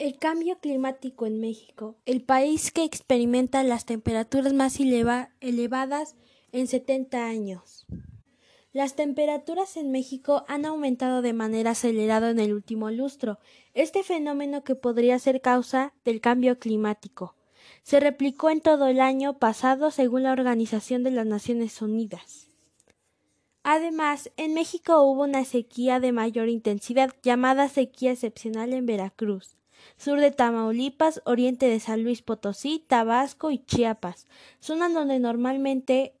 El cambio climático en México, el país que experimenta las temperaturas más elevadas en 70 años. Las temperaturas en México han aumentado de manera acelerada en el último lustro, este fenómeno que podría ser causa del cambio climático. Se replicó en todo el año pasado según la Organización de las Naciones Unidas. Además, en México hubo una sequía de mayor intensidad llamada sequía excepcional en Veracruz sur de Tamaulipas, oriente de San Luis Potosí, Tabasco y Chiapas, zonas donde normalmente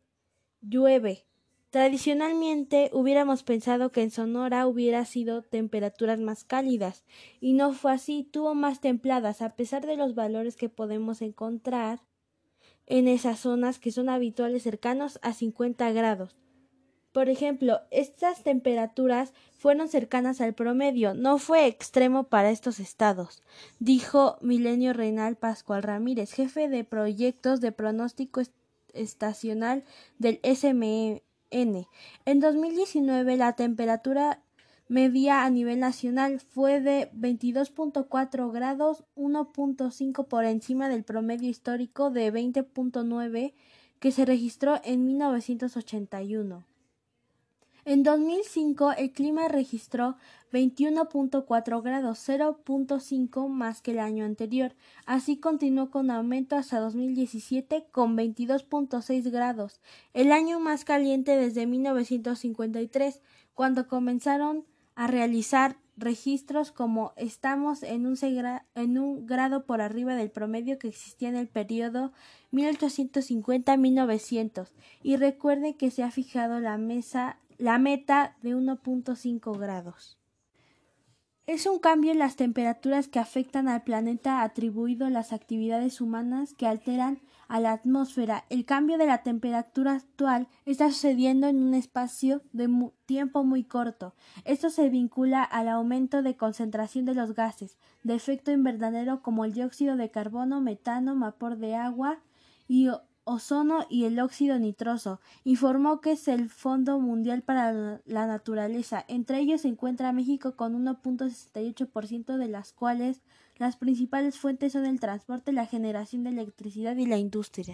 llueve. Tradicionalmente hubiéramos pensado que en Sonora hubiera sido temperaturas más cálidas, y no fue así, tuvo más templadas, a pesar de los valores que podemos encontrar en esas zonas que son habituales cercanos a 50 grados. Por ejemplo, estas temperaturas fueron cercanas al promedio, no fue extremo para estos estados, dijo Milenio Reinal Pascual Ramírez, jefe de proyectos de pronóstico estacional del SMN. En 2019 la temperatura media a nivel nacional fue de 22.4 grados, 1.5 por encima del promedio histórico de 20.9 que se registró en 1981. En 2005 el clima registró 21.4 grados, 0.5 más que el año anterior. Así continuó con aumento hasta 2017 con 22.6 grados, el año más caliente desde 1953, cuando comenzaron a realizar registros como estamos en un, grado por arriba del promedio que existía en el periodo 1850-1900 y recuerde que se ha fijado la mesa la meta de 1.5 grados. Es un cambio en las temperaturas que afectan al planeta atribuido a las actividades humanas que alteran a la atmósfera. El cambio de la temperatura actual está sucediendo en un espacio de tiempo muy corto. Esto se vincula al aumento de concentración de los gases de efecto invernadero como el dióxido de carbono, metano, vapor de agua y ozono y el óxido nitroso, informó que es el Fondo Mundial para la Naturaleza. Entre ellos se encuentra México con 1.68% de las cuales las principales fuentes son el transporte, la generación de electricidad y la industria.